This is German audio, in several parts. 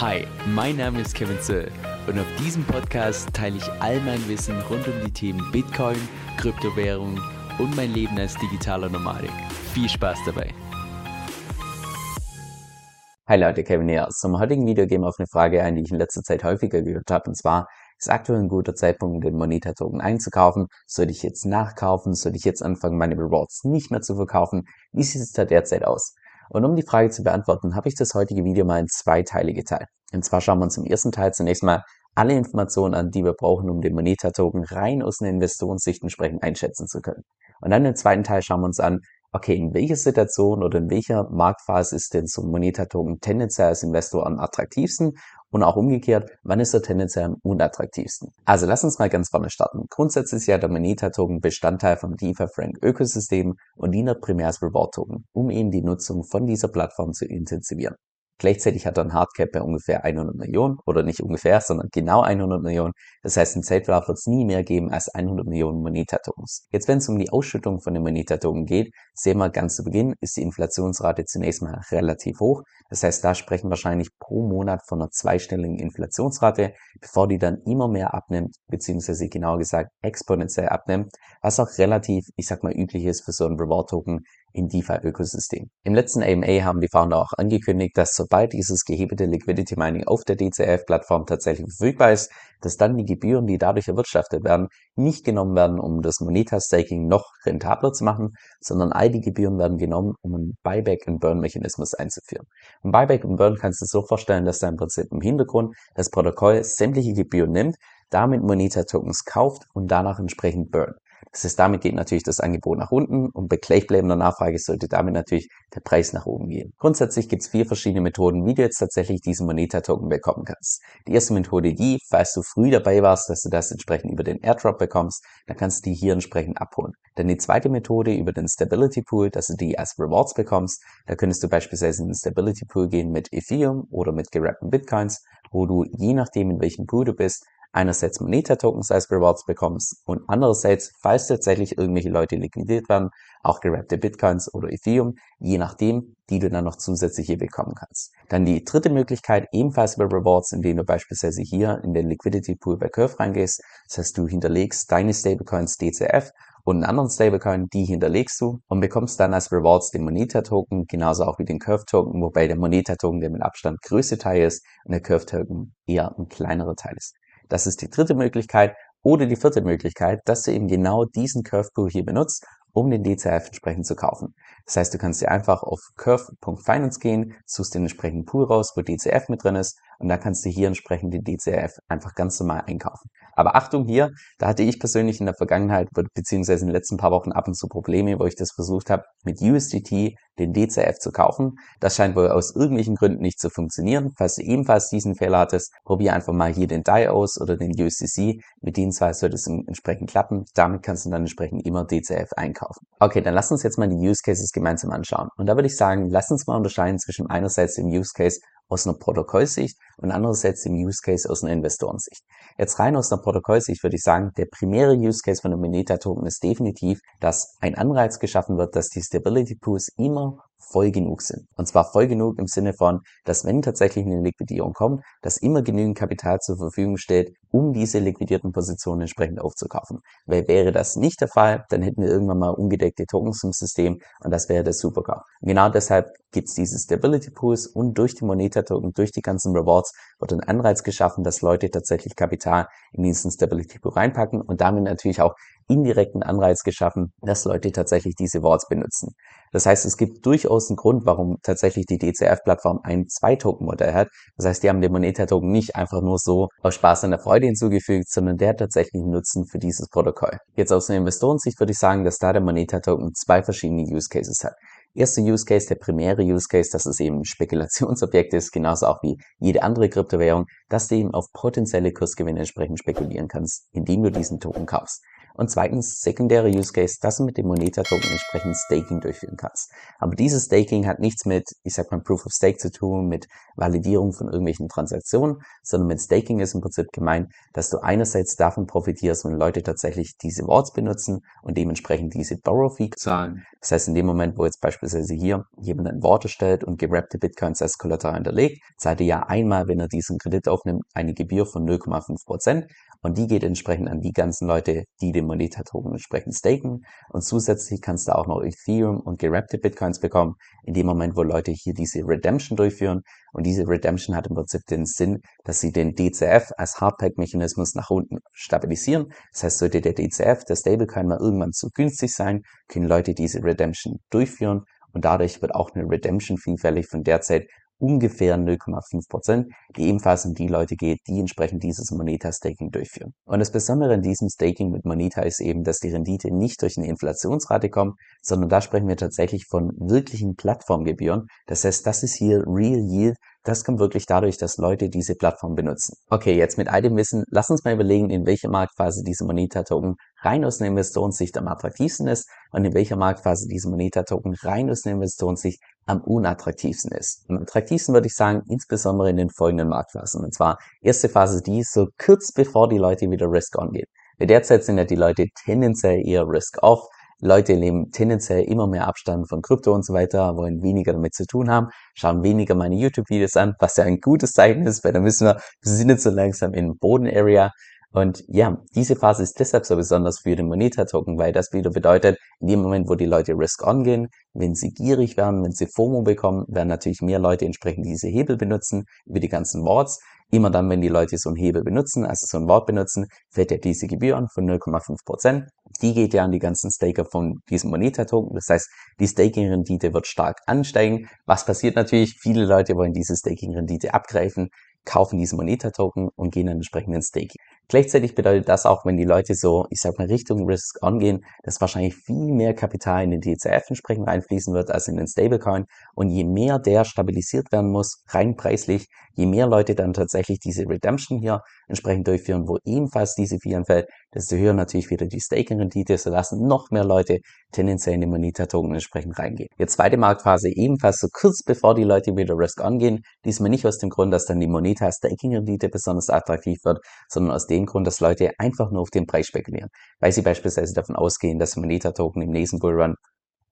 Hi, mein Name ist Kevin Zöll und auf diesem Podcast teile ich all mein Wissen rund um die Themen Bitcoin, Kryptowährung und mein Leben als digitaler Nomadik. Viel Spaß dabei! Hi Leute, Kevin hier. Zum heutigen Video gehen wir auf eine Frage ein, die ich in letzter Zeit häufiger gehört habe, und zwar, ist aktuell ein guter Zeitpunkt, den Moneta-Token einzukaufen? Sollte ich jetzt nachkaufen? Sollte ich jetzt anfangen, meine Rewards nicht mehr zu verkaufen? Wie sieht es da derzeit aus? Und um die Frage zu beantworten, habe ich das heutige Video mal in zwei Teile geteilt. Und zwar schauen wir uns im ersten Teil zunächst mal alle Informationen an, die wir brauchen, um den Moneta-Token rein aus einer Investorensicht entsprechend einschätzen zu können. Und dann im zweiten Teil schauen wir uns an, okay, in welcher Situation oder in welcher Marktphase ist denn so ein Moneta-Token tendenziell als Investor am attraktivsten und auch umgekehrt, wann ist er tendenziell am unattraktivsten? Also lass uns mal ganz vorne starten. Grundsätzlich ist ja der Moneta-Token Bestandteil vom DeFi-Frank-Ökosystem und dient primär als Reward-Token, um eben die Nutzung von dieser Plattform zu intensivieren. Gleichzeitig hat er ein Hardcap bei ungefähr 100 Millionen oder nicht ungefähr, sondern genau 100 Millionen. Das heißt, im Zeitverlauf wird es nie mehr geben als 100 Millionen Moneta-Tokens. Jetzt, wenn es um die Ausschüttung von den Moneta-Token geht, sehen wir ganz zu Beginn, ist die Inflationsrate zunächst mal relativ hoch. Das heißt, da sprechen wahrscheinlich pro Monat von einer zweistelligen Inflationsrate, bevor die dann immer mehr abnimmt, beziehungsweise genauer gesagt exponentiell abnimmt, was auch relativ, ich sag mal, üblich ist für so einen Reward-Token, im DeFi-Ökosystem. Im letzten AMA haben die Founder auch angekündigt, dass sobald dieses gehebelte Liquidity Mining auf der DCF-Plattform tatsächlich verfügbar ist, dass dann die Gebühren, die dadurch erwirtschaftet werden, nicht genommen werden, um das Moneta-Staking noch rentabler zu machen, sondern all die Gebühren werden genommen, um einen Buyback-and-Burn-Mechanismus einzuführen. Ein Buyback-and-Burn kannst du so vorstellen, dass da im Prinzip im Hintergrund das Protokoll sämtliche Gebühren nimmt, damit Moneta-Tokens kauft und danach entsprechend burn. Das heißt, damit geht natürlich das Angebot nach unten und bei gleichbleibender Nachfrage sollte damit natürlich der Preis nach oben gehen. Grundsätzlich gibt es vier verschiedene Methoden, wie du jetzt tatsächlich diesen Moneta-Token bekommen kannst. Die erste Methode die, falls du früh dabei warst, dass du das entsprechend über den Airdrop bekommst, dann kannst du die hier entsprechend abholen. Dann die zweite Methode über den Stability Pool, dass du die als Rewards bekommst. Da könntest du beispielsweise in den Stability Pool gehen mit Ethereum oder mit gerappten Bitcoins, wo du je nachdem in welchem Pool du bist, einerseits Moneta-Tokens als Rewards bekommst und andererseits, falls tatsächlich irgendwelche Leute liquidiert werden, auch gerappte Bitcoins oder Ethereum, je nachdem, die du dann noch zusätzlich hier bekommen kannst. Dann die dritte Möglichkeit, ebenfalls über Rewards, indem du beispielsweise hier in den Liquidity Pool bei Curve reingehst. Das heißt, du hinterlegst deine Stablecoins DCF und einen anderen Stablecoin, die hinterlegst du und bekommst dann als Rewards den Moneta-Token, genauso auch wie den Curve-Token, wobei der Moneta-Token der mit Abstand größte Teil ist und der Curve-Token eher ein kleinerer Teil ist. Das ist die dritte Möglichkeit. Oder die vierte Möglichkeit, dass du eben genau diesen Curve Pool hier benutzt, um den DCF entsprechend zu kaufen. Das heißt, du kannst dir einfach auf curve.finance gehen, suchst den entsprechenden Pool raus, wo DCF mit drin ist und dann kannst du hier entsprechend den DCF einfach ganz normal einkaufen. Aber Achtung hier, da hatte ich persönlich in der Vergangenheit beziehungsweise in den letzten paar Wochen ab und zu Probleme, wo ich das versucht habe, mit USDT den DCF zu kaufen. Das scheint wohl aus irgendwelchen Gründen nicht zu funktionieren. Falls du ebenfalls diesen Fehler hattest, probier einfach mal hier den DAI aus oder den USDC. Mit denen zwei sollte es entsprechend klappen. Damit kannst du dann entsprechend immer DCF einkaufen. Okay, dann lass uns jetzt mal die Use Cases gemeinsam anschauen. Und da würde ich sagen, lass uns mal unterscheiden zwischen einerseits dem Use Case aus einer Protokollsicht und andererseits dem Use Case aus einer Investorensicht. Jetzt rein aus einer Protokollsicht würde ich sagen, der primäre Use Case von einem Moneta Token ist definitiv, dass ein Anreiz geschaffen wird, dass die Stability Pools immer voll genug sind. Und zwar voll genug im Sinne von, dass wenn tatsächlich eine Liquidierung kommt, dass immer genügend Kapital zur Verfügung steht, um diese liquidierten Positionen entsprechend aufzukaufen. Weil wäre das nicht der Fall, dann hätten wir irgendwann mal ungedeckte Tokens im System und das wäre der Supergau. Genau deshalb gibt es diese Stability Pools und durch die Moneta Token, durch die ganzen Rewards wird ein Anreiz geschaffen, dass Leute tatsächlich Kapital in diesen Stability Pool reinpacken und damit natürlich auch indirekten Anreiz geschaffen, dass Leute tatsächlich diese Rewards benutzen. Das heißt, es gibt durchaus einen Grund, warum tatsächlich die DCF-Plattform ein Zwei-Token-Modell hat. Das heißt, die haben den Moneta-Token nicht einfach nur so aus Spaß an der Freude hinzugefügt, sondern der hat tatsächlich einen Nutzen für dieses Protokoll. Jetzt aus einer Investorensicht würde ich sagen, dass da der Moneta-Token zwei verschiedene Use Cases hat. Erster Use Case, der primäre Use Case, dass es eben Spekulationsobjekt ist, genauso auch wie jede andere Kryptowährung, dass du eben auf potenzielle Kursgewinne entsprechend spekulieren kannst, indem du diesen Token kaufst. Und zweitens, sekundäre Use Case, dass du mit dem Moneta-Token entsprechend Staking durchführen kannst. Aber dieses Staking hat nichts mit, ich sag mal, Proof of Stake zu tun, mit Validierung von irgendwelchen Transaktionen, sondern mit Staking ist im Prinzip gemeint, dass du einerseits davon profitierst, wenn Leute tatsächlich diese Worts benutzen und dementsprechend diese Borrow Fee zahlen. Das heißt, in dem Moment, wo jetzt beispielsweise hier jemand ein Wort erstellt und gerappte Bitcoins als Kollateral hinterlegt, zahlt er ja einmal, wenn er diesen Kredit aufnimmt, eine Gebühr von 0,5 Prozent und die geht entsprechend an die ganzen Leute, die den Moneta-Token entsprechend staken. Und zusätzlich kannst du auch noch Ethereum und gerappte Bitcoins bekommen, in dem Moment, wo Leute hier diese Redemption durchführen. Und diese Redemption hat im Prinzip den Sinn, dass sie den DCF als Hardpack-Mechanismus nach unten stabilisieren. Das heißt, sollte der DCF, der Stablecoin mal irgendwann zu günstig sein, können Leute diese Redemption durchführen und dadurch wird auch eine Redemption Fee fällig von derzeit ungefähr 0,5 Prozent, die ebenfalls an die Leute geht, die entsprechend dieses Moneta-Staking durchführen. Und das Besondere an diesem Staking mit Moneta ist eben, dass die Rendite nicht durch eine Inflationsrate kommt, sondern da sprechen wir tatsächlich von wirklichen Plattformgebühren. Das heißt, das ist hier Real Yield, das kommt wirklich dadurch, dass Leute diese Plattform benutzen. Okay, jetzt mit all dem Wissen, lass uns mal überlegen, in welcher Marktphase diese Moneta-Token rein aus einer Investorensicht am attraktivsten ist und in welcher Marktphase diese Moneta-Token rein aus einer Investorensicht am unattraktivsten ist. Am attraktivsten würde ich sagen, insbesondere in den folgenden Marktphasen. Und zwar erste Phase die, so kurz bevor die Leute wieder Risk-On gehen. Derzeit sind ja die Leute tendenziell eher Risk-Off. Leute nehmen tendenziell immer mehr Abstand von Krypto und so weiter, wollen weniger damit zu tun haben, schauen weniger meine YouTube-Videos an, was ja ein gutes Zeichen ist, weil dann wissen wir, wir sind jetzt so langsam in Boden-Area. Und ja, diese Phase ist deshalb so besonders für den Moneta-Token, weil das wieder bedeutet, in dem Moment, wo die Leute Risk-On gehen, wenn sie gierig werden, wenn sie FOMO bekommen, werden natürlich mehr Leute entsprechend diese Hebel benutzen über die ganzen Worts. Immer dann, wenn die Leute so einen Hebel benutzen, also so ein Wort benutzen, fällt ja diese Gebühr an von 0,5%. Die geht ja an die ganzen Staker von diesem Moneta-Token. Das heißt, die Staking-Rendite wird stark ansteigen. Was passiert natürlich? Viele Leute wollen diese Staking-Rendite abgreifen kaufen diese Moneta-Token und gehen dann entsprechend ins Staking. Gleichzeitig bedeutet das auch, wenn die Leute so, ich sag mal, Richtung Risk angehen, dass wahrscheinlich viel mehr Kapital in den DCF entsprechend reinfließen wird als in den Stablecoin. Und je mehr der stabilisiert werden muss, rein preislich, je mehr Leute dann tatsächlich diese Redemption hier entsprechend durchführen, wo ebenfalls diese Fee anfällt, desto höher natürlich wieder die Staking-Rendite, sodass noch mehr Leute tendenziell in den Moneta-Token entsprechend reingehen. Jetzt zweite Marktphase ebenfalls so kurz bevor die Leute wieder Risk angehen, diesmal nicht aus dem Grund, dass dann die Moneta Staking-Rendite besonders attraktiv wird, sondern aus dem Grund, dass Leute einfach nur auf den Preis spekulieren, weil sie beispielsweise davon ausgehen, dass Moneta-Token im nächsten Bullrun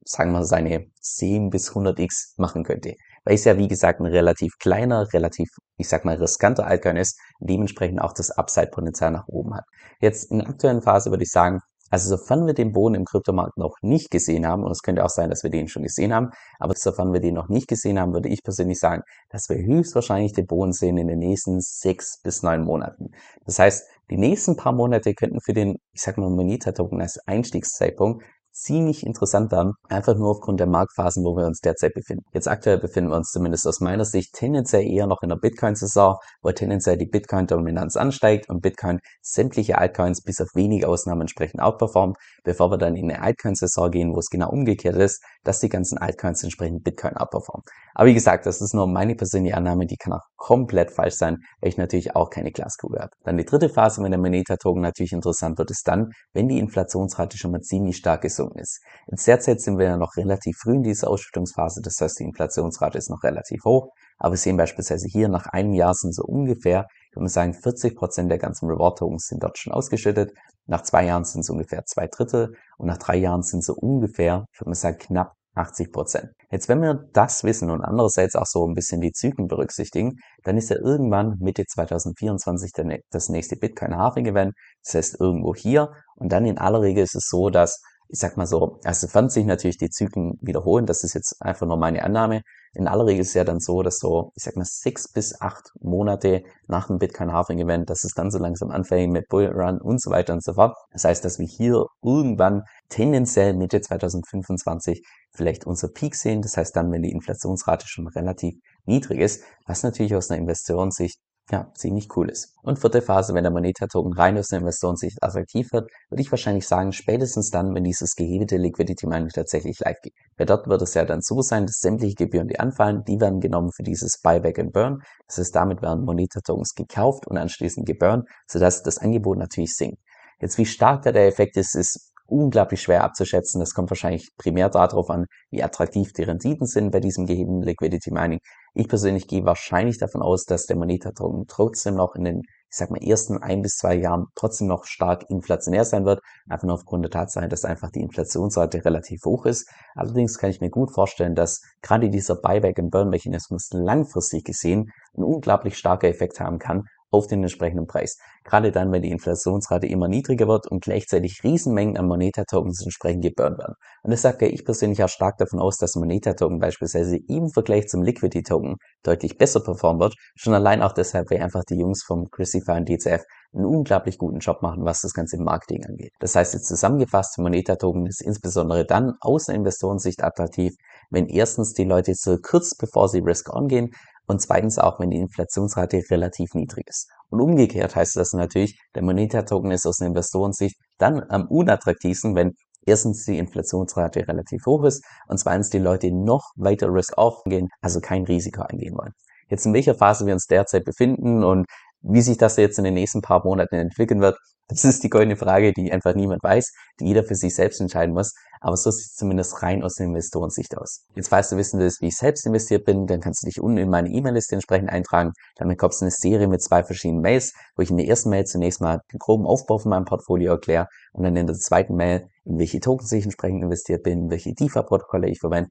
sagen wir, seine 10 bis 100x machen könnte weil es ja wie gesagt ein relativ kleiner, relativ, ich sag mal, riskanter Altcoin ist, dementsprechend auch das Upside-Potenzial nach oben hat. Jetzt in der aktuellen Phase würde ich sagen, also sofern wir den Boden im Kryptomarkt noch nicht gesehen haben, und es könnte auch sein, dass wir den schon gesehen haben, aber sofern wir den noch nicht gesehen haben, würde ich persönlich sagen, dass wir höchstwahrscheinlich den Boden sehen in den nächsten sechs bis neun Monaten. Das heißt, die nächsten paar Monate könnten für den, ich sag mal, Moneta-Token als Einstiegszeitpunkt ziemlich interessant dann, einfach nur aufgrund der Marktphasen, wo wir uns derzeit befinden. Jetzt aktuell befinden wir uns zumindest aus meiner Sicht tendenziell eher noch in der Bitcoin-Saison, wo tendenziell die Bitcoin-Dominanz ansteigt und Bitcoin sämtliche Altcoins bis auf wenige Ausnahmen entsprechend outperformt, bevor wir dann in eine Altcoin-Saison gehen, wo es genau umgekehrt ist, dass die ganzen Altcoins entsprechend Bitcoin outperformen. Aber wie gesagt, das ist nur meine persönliche Annahme, die kann auch komplett falsch sein, weil ich natürlich auch keine Glaskugel habe. Dann die dritte Phase, wenn der Moneta-Token natürlich interessant wird, ist dann, wenn die Inflationsrate schon mal ziemlich stark gesunken ist. Jetzt derzeit sind wir ja noch relativ früh in dieser Ausschüttungsphase, das heißt, die Inflationsrate ist noch relativ hoch, aber wir sehen beispielsweise hier, nach einem Jahr sind so ungefähr, ich würde sagen, 40 Prozent der ganzen Reward-Tokens sind dort schon ausgeschüttet, nach zwei Jahren sind es ungefähr zwei Drittel und nach drei Jahren sind so ungefähr, ich würde mal sagen, knapp 80 Prozent. Jetzt, wenn wir das wissen und andererseits auch so ein bisschen die Zyklen berücksichtigen, dann ist ja irgendwann Mitte 2024 das nächste Bitcoin Halving Event. Das heißt irgendwo hier. Und dann in aller Regel ist es so, dass ich sag mal so, also fand sich natürlich die Zyklen wiederholen, das ist jetzt einfach nur meine Annahme. In aller Regel ist es ja dann so, dass so, ich sag mal, sechs bis acht Monate nach dem Bitcoin Halving Event, dass es dann so langsam anfängt mit Bullrun und so weiter und so fort. Das heißt, dass wir hier irgendwann tendenziell Mitte 2025 vielleicht unser Peak sehen. Das heißt dann, wenn die Inflationsrate schon relativ niedrig ist, was natürlich aus einer Investitionssicht ja, ziemlich cool ist. Und vierte Phase, wenn der Moneta-Token rein aus der Investorensicht attraktiv wird, würde ich wahrscheinlich sagen, spätestens dann, wenn dieses gehebelte Liquidity Mining tatsächlich live geht. Weil dort wird es ja dann so sein, dass sämtliche Gebühren, die anfallen, die werden genommen für dieses Buyback and Burn. Das heißt, damit werden Moneta-Tokens gekauft und anschließend geburnt, sodass das Angebot natürlich sinkt. Jetzt wie stark da der Effekt ist, ist unglaublich schwer abzuschätzen. Das kommt wahrscheinlich primär darauf an, wie attraktiv die Renditen sind bei diesem gehebenen Liquidity Mining. Ich persönlich gehe wahrscheinlich davon aus, dass der Moneta-Token trotzdem noch in den, ich sag mal, ersten ein bis zwei Jahren trotzdem noch stark inflationär sein wird. Einfach nur aufgrund der Tatsache, dass einfach die Inflationsrate relativ hoch ist. Allerdings kann ich mir gut vorstellen, dass gerade dieser Buyback- and Burn-Mechanismus langfristig gesehen einen unglaublich starker Effekt haben kann auf den entsprechenden Preis. Gerade dann, wenn die Inflationsrate immer niedriger wird und gleichzeitig Riesenmengen an Moneta-Tokens entsprechend geburnt werden. Und deshalb gehe ich persönlich auch stark davon aus, dass Moneta-Token beispielsweise im Vergleich zum Liquidity-Token deutlich besser performen wird. Schon allein auch deshalb, weil einfach die Jungs vom Crucify und DCF einen unglaublich guten Job machen, was das ganze Marketing angeht. Das heißt jetzt zusammengefasst, Moneta-Token ist insbesondere dann aus Investorensicht attraktiv, wenn erstens die Leute so kurz bevor sie Risk-On gehen und zweitens auch, wenn die Inflationsrate relativ niedrig ist. Und umgekehrt heißt das natürlich, der Moneta-Token ist aus Investorensicht dann am unattraktivsten, wenn erstens die Inflationsrate relativ hoch ist und zweitens die Leute noch weiter Risk-Off gehen, also kein Risiko eingehen wollen. Jetzt in welcher Phase wir uns derzeit befinden und wie sich das jetzt in den nächsten paar Monaten entwickeln wird, das ist die goldene Frage, die einfach niemand weiß, die jeder für sich selbst entscheiden muss. Aber so sieht es zumindest rein aus der Investorensicht aus. Jetzt, falls du wissen willst, wie ich selbst investiert bin, dann kannst du dich unten in meine E-Mail-Liste entsprechend eintragen. Dann bekommst du eine Serie mit zwei verschiedenen Mails, wo ich in der ersten Mail zunächst mal den groben Aufbau von meinem Portfolio erkläre und dann in der zweiten Mail, in welche Tokens ich entsprechend investiert bin, welche DeFi-Protokolle ich verwende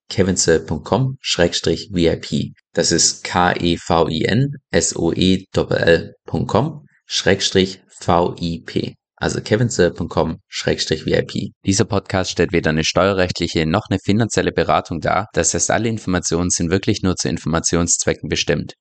kevinsoe.com-vip VIP. Das ist K-E-V-I-N-S-O-E-L.com Schrägstrich VIP. Also kevinsoe.com-vip. Dieser Podcast stellt weder eine steuerrechtliche noch eine finanzielle Beratung dar. Das heißt, alle Informationen sind wirklich nur zu Informationszwecken bestimmt.